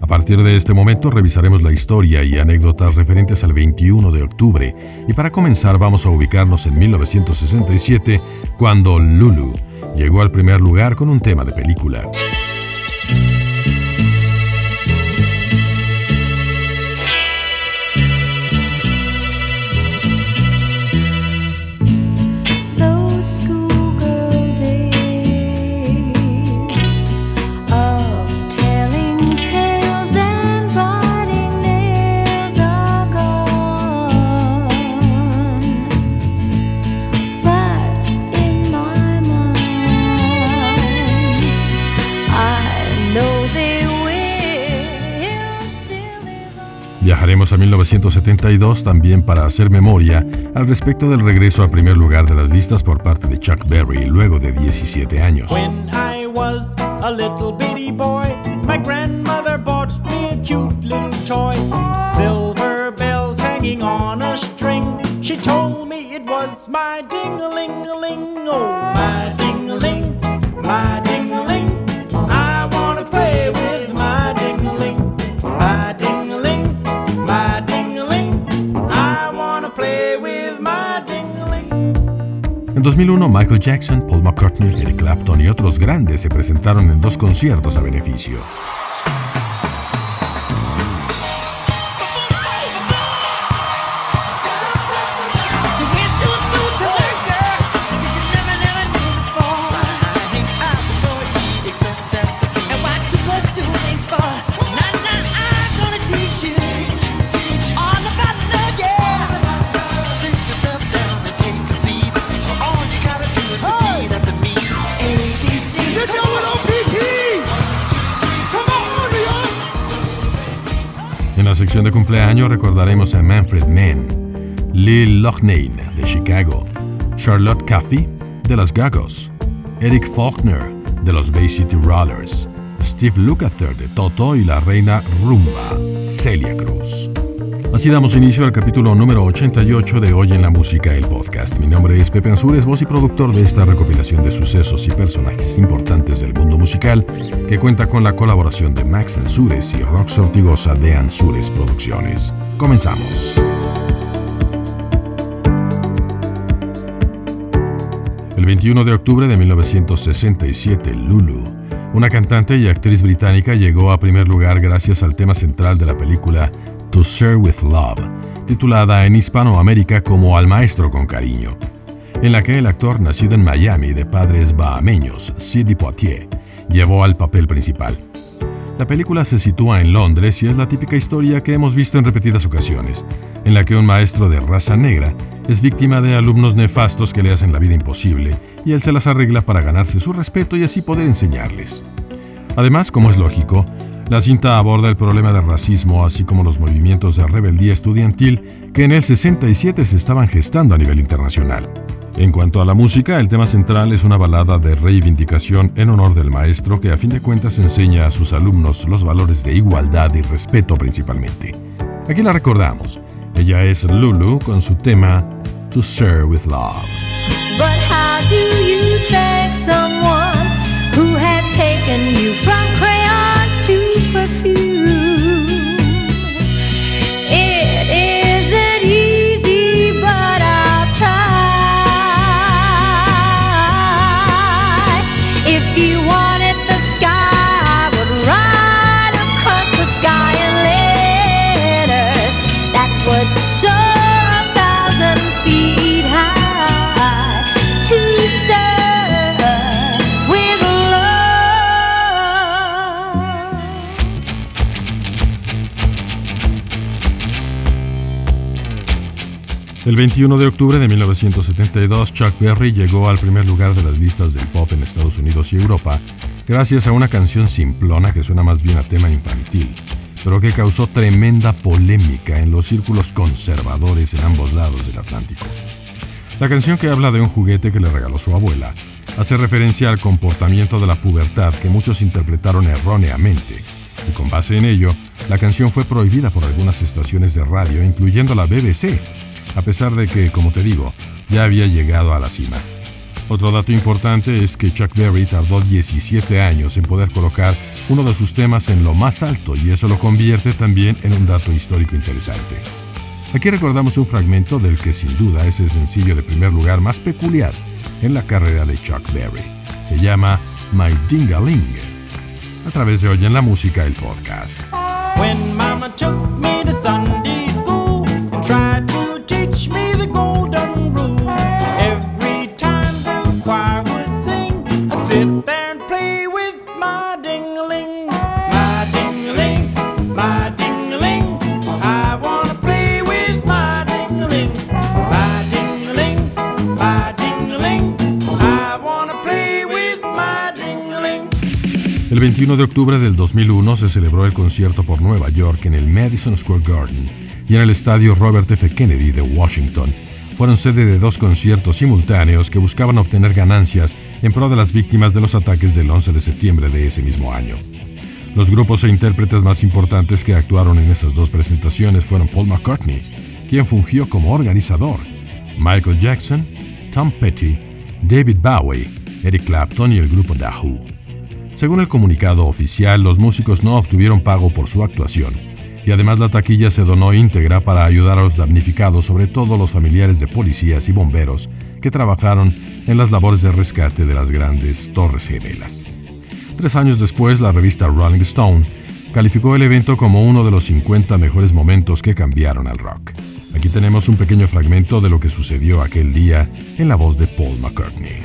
A partir de este momento revisaremos la historia y anécdotas referentes al 21 de octubre y para comenzar vamos a ubicarnos en 1967 cuando Lulu llegó al primer lugar con un tema de película. Viajaremos a 1972 también para hacer memoria al respecto del regreso a primer lugar de las listas por parte de Chuck Berry luego de 17 años. When I was a little bitty boy, my grandmother bought me a cute little toy. Silver bells hanging on a string. She told me it was my ding-a-ling-a-ling, oh, my 2001, Michael Jackson, Paul McCartney, Eric Clapton y otros grandes se presentaron en dos conciertos a beneficio. Sección de cumpleaños recordaremos a Manfred Mann, Lil Loughnane de Chicago, Charlotte Caffey de los Gagos, Eric Faulkner de los Bay City Rollers, Steve Lukather de Toto y la reina rumba, Celia Cruz. Así damos inicio al capítulo número 88 de Hoy en la Música, el podcast. Mi nombre es Pepe Ansures, voz y productor de esta recopilación de sucesos y personajes importantes del mundo musical, que cuenta con la colaboración de Max Ansures y Rox Ortigosa de Ansures Producciones. Comenzamos. El 21 de octubre de 1967, Lulu, una cantante y actriz británica, llegó a primer lugar gracias al tema central de la película To Share with Love, titulada en Hispanoamérica como Al Maestro con Cariño, en la que el actor nacido en Miami de padres bahameños, Sidney Poitier, llevó al papel principal. La película se sitúa en Londres y es la típica historia que hemos visto en repetidas ocasiones, en la que un maestro de raza negra es víctima de alumnos nefastos que le hacen la vida imposible y él se las arregla para ganarse su respeto y así poder enseñarles. Además, como es lógico, la cinta aborda el problema del racismo, así como los movimientos de rebeldía estudiantil que en el 67 se estaban gestando a nivel internacional. En cuanto a la música, el tema central es una balada de reivindicación en honor del maestro que a fin de cuentas enseña a sus alumnos los valores de igualdad y respeto principalmente. Aquí la recordamos. Ella es Lulu con su tema To Share with Love. El 21 de octubre de 1972, Chuck Berry llegó al primer lugar de las listas del pop en Estados Unidos y Europa gracias a una canción simplona que suena más bien a tema infantil, pero que causó tremenda polémica en los círculos conservadores en ambos lados del Atlántico. La canción que habla de un juguete que le regaló su abuela hace referencia al comportamiento de la pubertad que muchos interpretaron erróneamente, y con base en ello, la canción fue prohibida por algunas estaciones de radio, incluyendo la BBC, a pesar de que, como te digo, ya había llegado a la cima. Otro dato importante es que Chuck Berry tardó 17 años en poder colocar uno de sus temas en lo más alto y eso lo convierte también en un dato histórico interesante. Aquí recordamos un fragmento del que sin duda es el sencillo de primer lugar más peculiar en la carrera de Chuck Berry. Se llama My Dingaling. A través de Hoy en la Música, el podcast. 21 de octubre del 2001 se celebró el concierto por Nueva York en el Madison Square Garden y en el estadio Robert F. Kennedy de Washington. Fueron sede de dos conciertos simultáneos que buscaban obtener ganancias en pro de las víctimas de los ataques del 11 de septiembre de ese mismo año. Los grupos e intérpretes más importantes que actuaron en esas dos presentaciones fueron Paul McCartney, quien fungió como organizador, Michael Jackson, Tom Petty, David Bowie, Eric Clapton y el grupo Who. Según el comunicado oficial, los músicos no obtuvieron pago por su actuación, y además la taquilla se donó íntegra para ayudar a los damnificados, sobre todo los familiares de policías y bomberos que trabajaron en las labores de rescate de las grandes torres gemelas. Tres años después, la revista Rolling Stone calificó el evento como uno de los 50 mejores momentos que cambiaron al rock. Aquí tenemos un pequeño fragmento de lo que sucedió aquel día en la voz de Paul McCartney.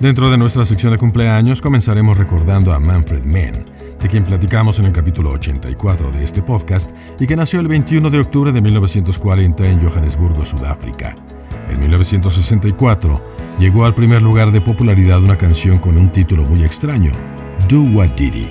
Dentro de nuestra sección de cumpleaños comenzaremos recordando a Manfred Mann, de quien platicamos en el capítulo 84 de este podcast y que nació el 21 de octubre de 1940 en Johannesburgo, Sudáfrica. En 1964 llegó al primer lugar de popularidad una canción con un título muy extraño, Do What Diddy.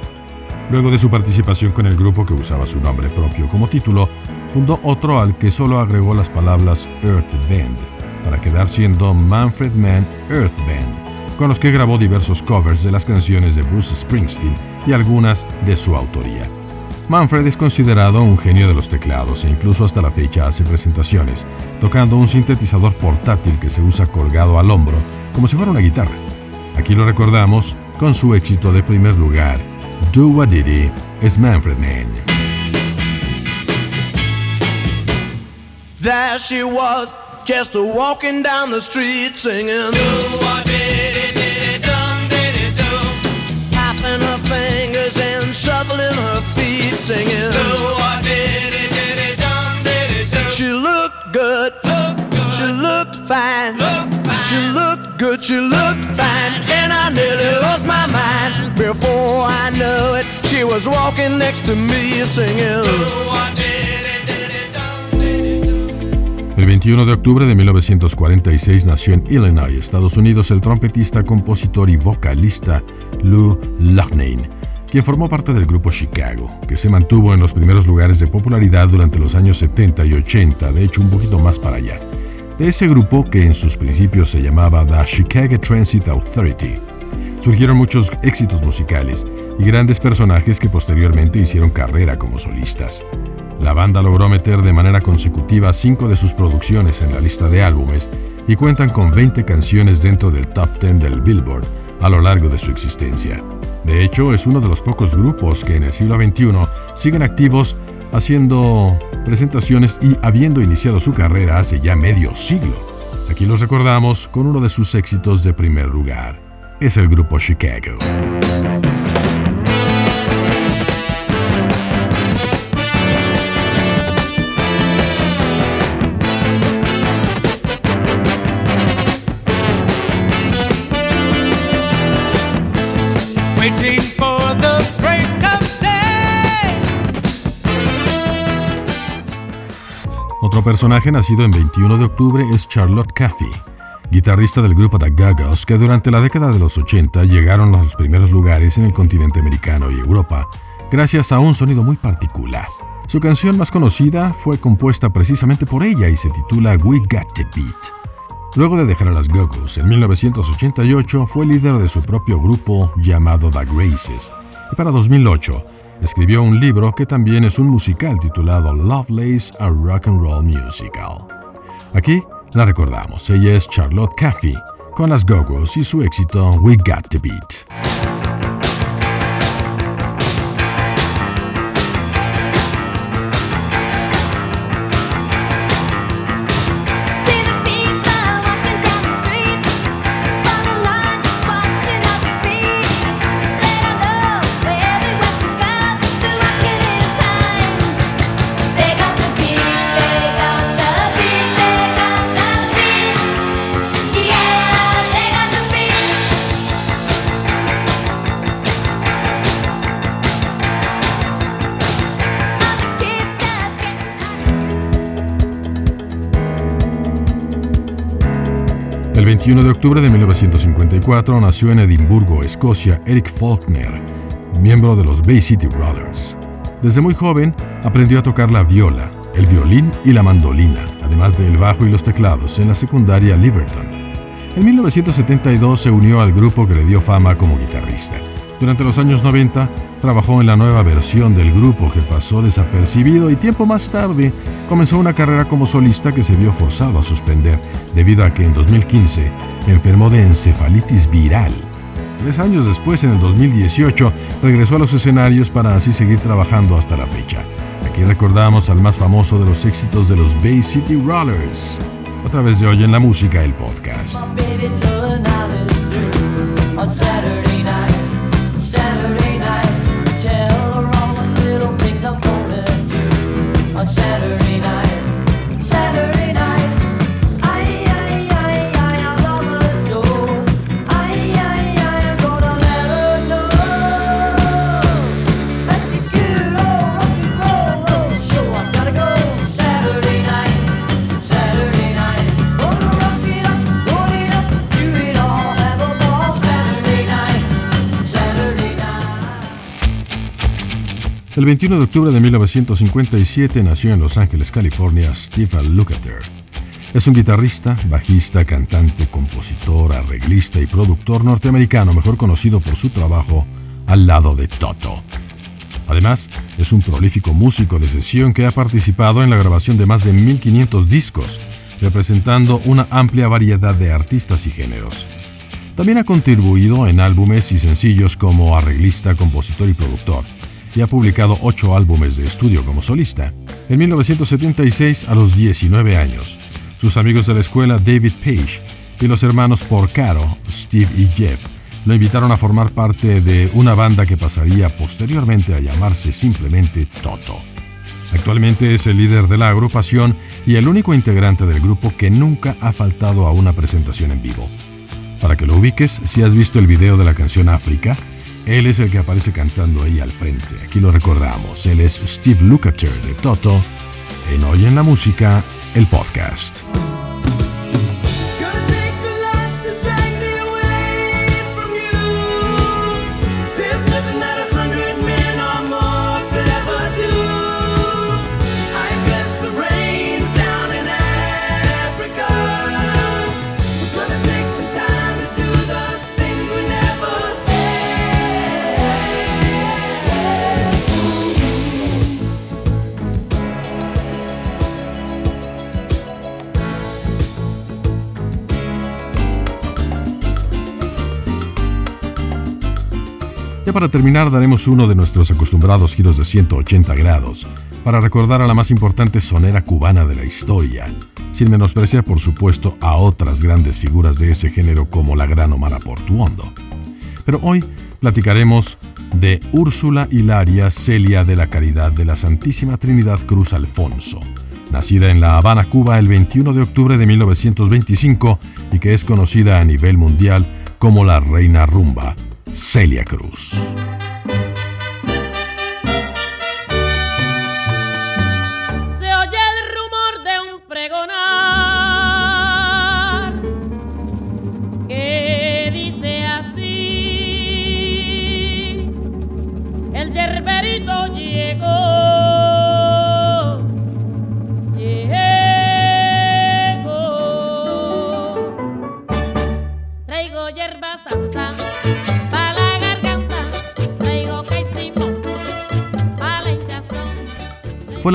Luego de su participación con el grupo que usaba su nombre propio como título, fundó otro al que solo agregó las palabras Earth Band, para quedar siendo Manfred Mann Earth Band con los que grabó diversos covers de las canciones de Bruce Springsteen y algunas de su autoría. Manfred es considerado un genio de los teclados e incluso hasta la fecha hace presentaciones, tocando un sintetizador portátil que se usa colgado al hombro, como si fuera una guitarra. Aquí lo recordamos con su éxito de primer lugar, Do What Diddy es Manfred what El 21 de octubre de 1946 nació en Illinois, Estados Unidos, el trompetista, compositor y vocalista Lou Loughnane, quien formó parte del grupo Chicago, que se mantuvo en los primeros lugares de popularidad durante los años 70 y 80, de hecho un poquito más para allá. De ese grupo, que en sus principios se llamaba The Chicago Transit Authority, surgieron muchos éxitos musicales y grandes personajes que posteriormente hicieron carrera como solistas. La banda logró meter de manera consecutiva cinco de sus producciones en la lista de álbumes y cuentan con 20 canciones dentro del top 10 del Billboard a lo largo de su existencia. De hecho, es uno de los pocos grupos que en el siglo XXI siguen activos haciendo presentaciones y habiendo iniciado su carrera hace ya medio siglo. Aquí los recordamos con uno de sus éxitos de primer lugar. Es el grupo Chicago. Personaje nacido en 21 de octubre es Charlotte Caffey, guitarrista del grupo The Gagas, que durante la década de los 80 llegaron a los primeros lugares en el continente americano y Europa, gracias a un sonido muy particular. Su canción más conocida fue compuesta precisamente por ella y se titula We Got to Beat. Luego de dejar a las Go-Go's en 1988, fue líder de su propio grupo llamado The Graces. Y para 2008, escribió un libro que también es un musical titulado Lovelace, a Rock and Roll Musical. Aquí la recordamos, ella es Charlotte Caffey, con las Go-Go's y su éxito We Got to Beat. 21 de octubre de 1954 nació en Edimburgo, Escocia, Eric Faulkner, miembro de los Bay City Rollers. Desde muy joven aprendió a tocar la viola, el violín y la mandolina, además del bajo y los teclados, en la secundaria Liverton. En 1972 se unió al grupo que le dio fama como guitarrista. Durante los años 90 trabajó en la nueva versión del grupo que pasó desapercibido y tiempo más tarde comenzó una carrera como solista que se vio forzado a suspender debido a que en 2015 enfermó de encefalitis viral. Tres años después, en el 2018, regresó a los escenarios para así seguir trabajando hasta la fecha. Aquí recordamos al más famoso de los éxitos de los Bay City Rollers. A través de Hoy en la Música, el podcast. Do. El 21 de octubre de 1957 nació en Los Ángeles, California, Steve Lukather. Es un guitarrista, bajista, cantante, compositor, arreglista y productor norteamericano, mejor conocido por su trabajo al lado de Toto. Además, es un prolífico músico de sesión que ha participado en la grabación de más de 1500 discos, representando una amplia variedad de artistas y géneros. También ha contribuido en álbumes y sencillos como arreglista, compositor y productor, y ha publicado ocho álbumes de estudio como solista. En 1976, a los 19 años, sus amigos de la escuela David Page y los hermanos Porcaro, Steve y Jeff, lo invitaron a formar parte de una banda que pasaría posteriormente a llamarse simplemente Toto. Actualmente es el líder de la agrupación y el único integrante del grupo que nunca ha faltado a una presentación en vivo. Para que lo ubiques, si has visto el video de la canción África, él es el que aparece cantando ahí al frente. Aquí lo recordamos. Él es Steve Lukather de Toto. En Hoy en la Música, el podcast. Ya para terminar daremos uno de nuestros acostumbrados giros de 180 grados, para recordar a la más importante sonera cubana de la historia, sin menospreciar por supuesto a otras grandes figuras de ese género como la gran Omar Portuondo. Pero hoy platicaremos de Úrsula Hilaria Celia de la Caridad de la Santísima Trinidad Cruz Alfonso, nacida en La Habana, Cuba el 21 de octubre de 1925 y que es conocida a nivel mundial como la Reina Rumba, Celia Cruz.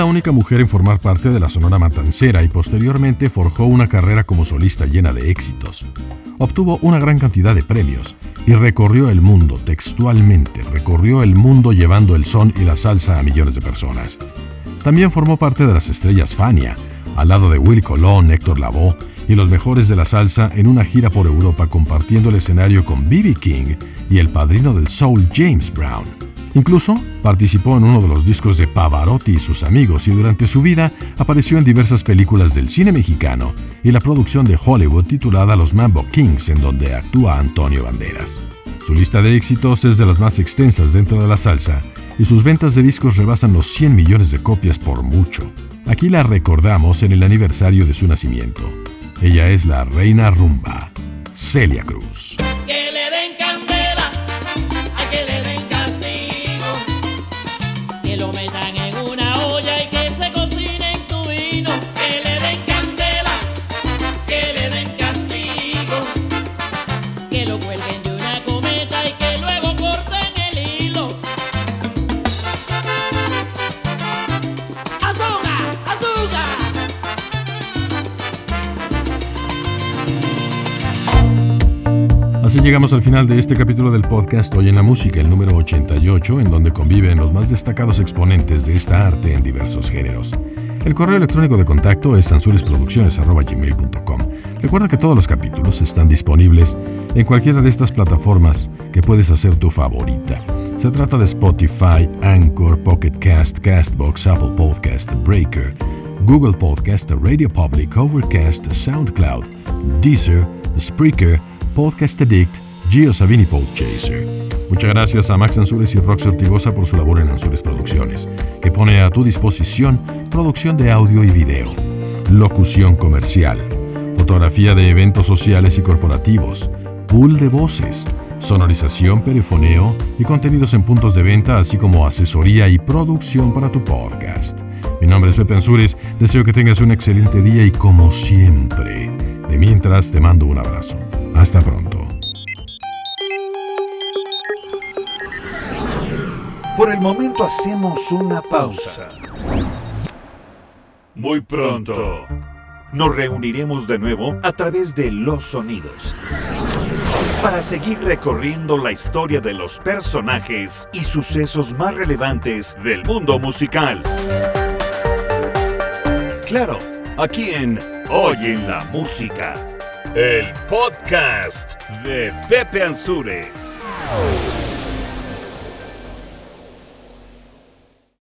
La única mujer en formar parte de la Sonora Matancera y posteriormente forjó una carrera como solista llena de éxitos. Obtuvo una gran cantidad de premios y recorrió el mundo, textualmente, recorrió el mundo llevando el son y la salsa a millones de personas. También formó parte de las estrellas Fania, al lado de Will Colón, Héctor Lavoe y los mejores de la salsa en una gira por Europa compartiendo el escenario con B.B. King y el padrino del soul James Brown. Incluso participó en uno de los discos de Pavarotti y sus amigos y durante su vida apareció en diversas películas del cine mexicano y la producción de Hollywood titulada Los Mambo Kings en donde actúa Antonio Banderas. Su lista de éxitos es de las más extensas dentro de la salsa y sus ventas de discos rebasan los 100 millones de copias por mucho. Aquí la recordamos en el aniversario de su nacimiento. Ella es la reina rumba, Celia Cruz. Así llegamos al final de este capítulo del podcast Hoy en la Música, el número 88, en donde conviven los más destacados exponentes de esta arte en diversos géneros. El correo electrónico de contacto es sansuresproducciones.gmail.com. Recuerda que todos los capítulos están disponibles en cualquiera de estas plataformas que puedes hacer tu favorita. Se trata de Spotify, Anchor, Pocket Cast, Castbox, Apple Podcast, Breaker, Google Podcast, Radio Public, Overcast, SoundCloud, Deezer, Spreaker, Podcast Addict, Gio Savini Podchaser. Muchas gracias a Max Ansures y Rox Ortigosa por su labor en Ansures Producciones, que pone a tu disposición producción de audio y video, locución comercial, fotografía de eventos sociales y corporativos, pool de voces, sonorización, perifoneo y contenidos en puntos de venta, así como asesoría y producción para tu podcast. Mi nombre es Pepe Ansures, deseo que tengas un excelente día y como siempre, mientras te mando un abrazo. Hasta pronto. Por el momento hacemos una pausa. Muy pronto nos reuniremos de nuevo a través de los sonidos para seguir recorriendo la historia de los personajes y sucesos más relevantes del mundo musical. Claro, aquí en Hoy en la Música, el podcast de Pepe Ansures.